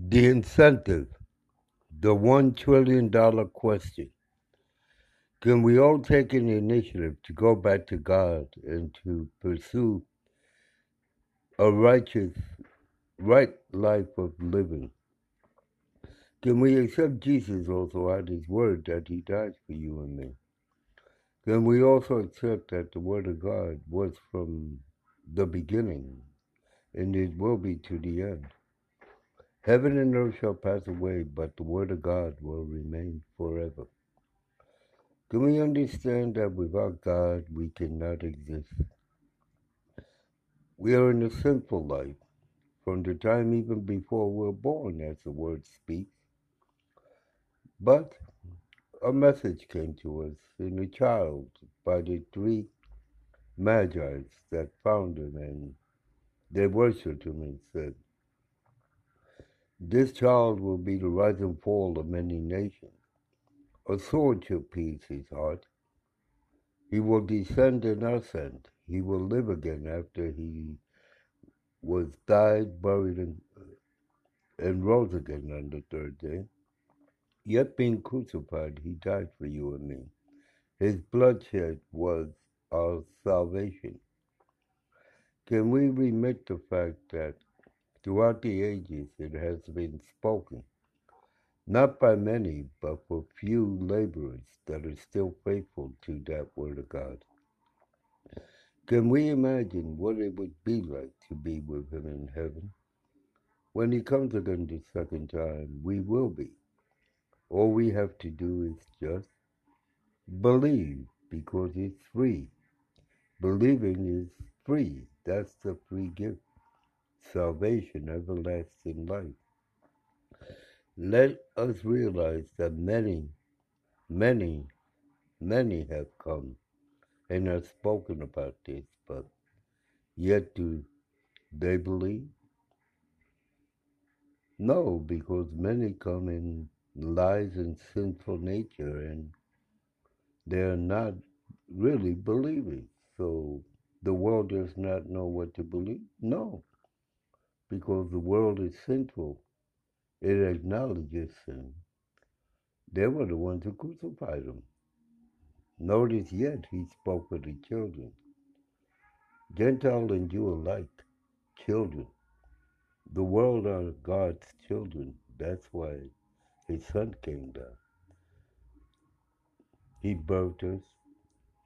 The incentive, the $1 trillion question. Can we all take an initiative to go back to God and to pursue a righteous, right life of living? Can we accept Jesus also at his word that he died for you and me? Can we also accept that the word of God was from the beginning and it will be to the end? Heaven and earth shall pass away, but the word of God will remain forever. Can we understand that without God we cannot exist? We are in a sinful life from the time even before we're born, as the word speaks. But a message came to us in a child by the three magi that found him and they worshipped him and said, This child will be the rise and fall of many nations. A sword shall pierce his heart. He will descend and ascend. He will live again after he was died, buried, and, and rose again on the third day. Yet being crucified, he died for you and me. His bloodshed was our salvation. Can we remit the fact that throughout the ages it has been spoken, not by many, but for few laborers that are still faithful to that word of God? Can we imagine what it would be like to be with him in heaven? When he comes again the second time, we will be. All we have to do is just believe because it's free. Believing is free. That's the free gift. Salvation, everlasting life. Let us realize that many, many, many have come and have spoken about this, but yet do they believe? No, because many come in lies and sinful nature and they're not really believing. So the world does not know what to believe? No, because the world is sinful. It acknowledges sin. They were the ones who crucified him. Notice yet he spoke of the children. Gentile and Jew alike, children. The world are God's children. That's why his son came down. He birthed us,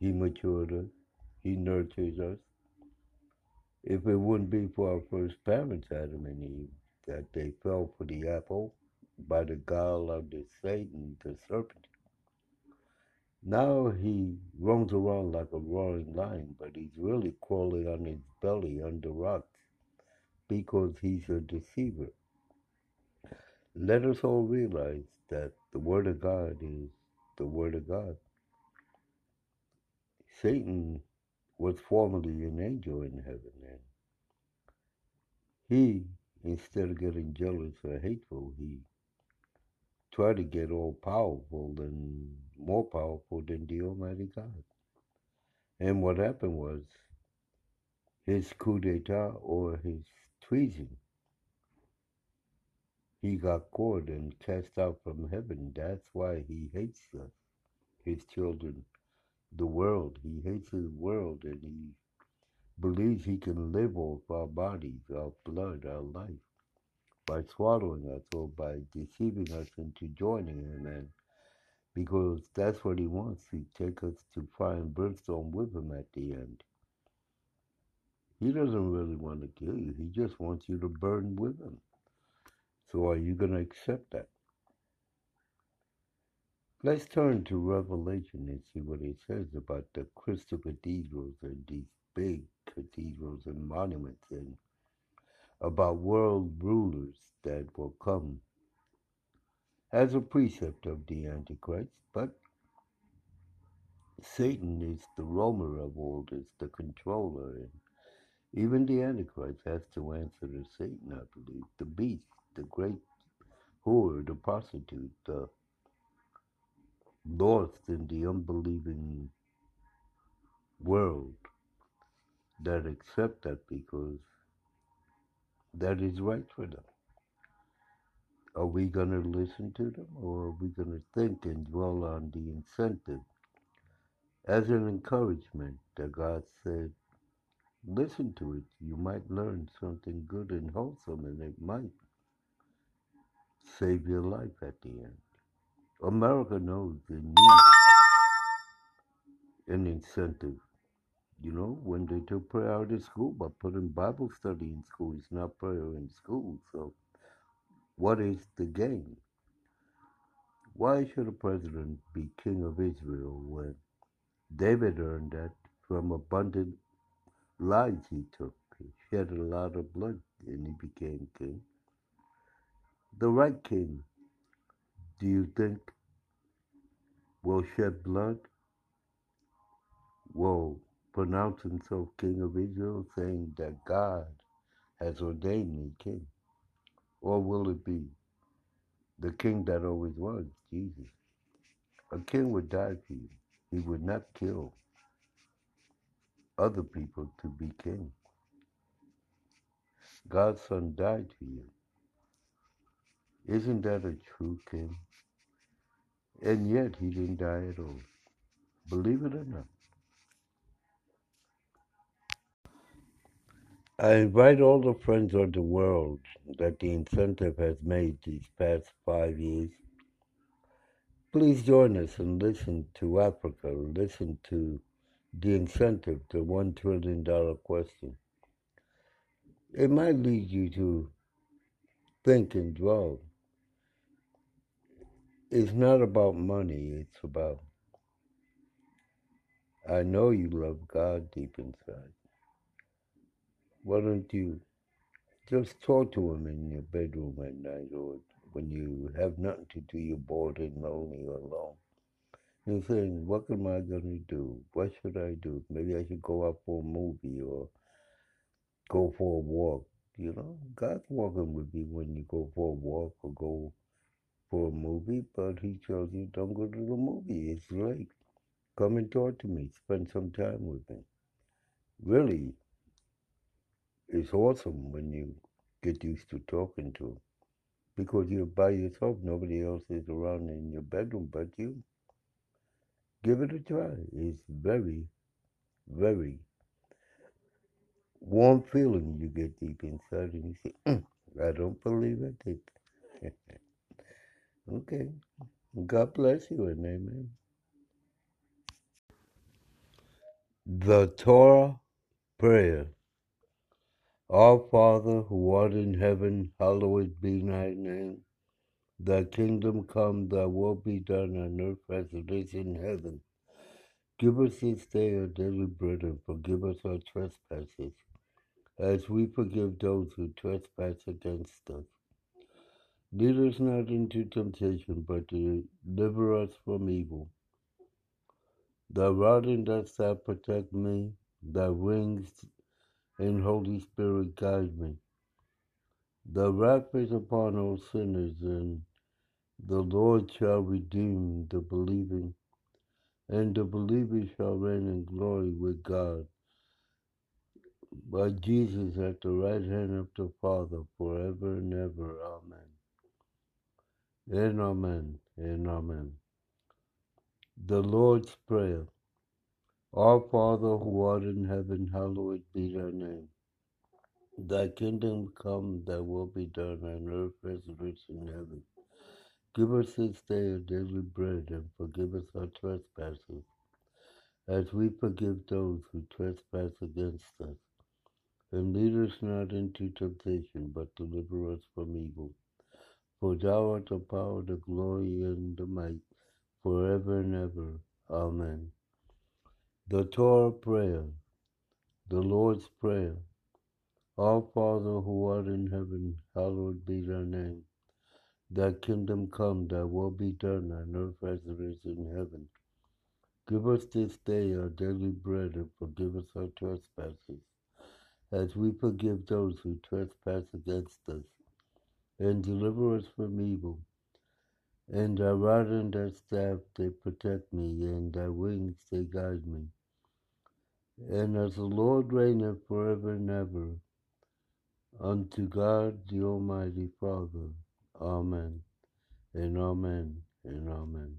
he matured us, he nurtures us. If it wouldn't be for our first parents, Adam and Eve, that they fell for the apple by the guile of the Satan, the serpent. Now he roams around like a roaring lion, but he's really crawling on his belly under rocks because he's a deceiver. Let us all realize that the Word of God is the Word of God. Satan was formerly an angel in heaven, and he, instead of getting jealous or hateful, he tried to get all powerful and more powerful than the Almighty God. And what happened was his coup d'etat or his treason. He got caught and cast out from heaven. That's why he hates us, his children, the world. He hates his world and he believes he can live off our bodies, our blood, our life by swallowing us or by deceiving us into joining him and because that's what he wants to take us to fire and brimstone with him at the end. He doesn't really want to kill you. He just wants you to burn with him. So are you going to accept that? Let's turn to Revelation and see what it says about the crystal cathedrals and these big cathedrals and monuments and about world rulers that will come as a precept of the Antichrist, but Satan is the roamer of all this, the controller, and even the Antichrist has to answer to Satan, I believe, the beast, the great whore, the prostitute, the lost in the unbelieving world that accept that because that is right for them. Are we going to listen to them or are we going to think and dwell on the incentive as an encouragement that God said, listen to it. You might learn something good and wholesome and it might save your life at the end. America knows they need an incentive. You know, when they took prayer out of school by putting Bible study in school, it's not prayer in school. So, what is the gain? Why should a president be king of Israel when David earned that from abundant lives he took? He shed a lot of blood and he became king. The right king, do you think, will shed blood? Will pronounce himself king of Israel, saying that God has ordained me king? Or will it be the king that always was, Jesus? A king would die for you. He would not kill other people to be king. God's son died for you. Isn't that a true king? And yet he didn't die at all. Believe it or not. I invite all the friends of the world that the incentive has made these past five years. Please join us and listen to Africa, listen to the incentive, the $1 trillion question. It might lead you to think and dwell. It's not about money, it's about, I know you love God deep inside. Why don't you just talk to him in your bedroom at night or when you have nothing to do, you're bored and lonely or alone. You're saying, what am I going to do? What should I do? Maybe I should go out for a movie or go for a walk. You know, God's walking with you when you go for a walk or go for a movie, but He tells you, don't go to the movie. It's late. Come and talk to me. Spend some time with me. Really, it's awesome when you get used to talking to him because you're by yourself. Nobody else is around in your bedroom but you. Give it a try. It's very, very warm feeling you get deep inside and you say, mm, I don't believe it. okay. God bless you and amen. The Torah Prayer. Our Father, who art in heaven, hallowed be thy name. Thy kingdom come, thy will be done on earth as it is in heaven. Give us this day our daily bread and forgive us our trespasses, as we forgive those who trespass against us. Lead us not into temptation, but deliver us from evil. Thy rod and thy staff protect me, thy wings and Holy Spirit guide me. The wrath is upon all sinners, and the Lord shall redeem the believing, and the believers shall reign in glory with God. By Jesus at the right hand of the Father, forever and ever. Amen. And amen, and amen. The Lord's Prayer. Our Father who art in heaven, hallowed be thy name. Thy kingdom come, thy will be done on earth as it is in heaven. Give us this day our daily bread, and forgive us our trespasses, as we forgive those who trespass against us. And lead us not into temptation, but deliver us from evil. For thou art the power, the glory, and the might, forever and ever. Amen. The Torah Prayer, the Lord's Prayer. Our Father who art in heaven, hallowed be thy name. Thy kingdom come, thy will be done on earth as it is in heaven. Give us this day our daily bread and forgive us our trespasses, as we forgive those who trespass against us. And deliver us from evil. And thy rod and thy staff, they protect me, and thy wings, they guide me. And as the Lord reigneth forever and ever, unto God the Almighty Father. Amen, and Amen, and Amen.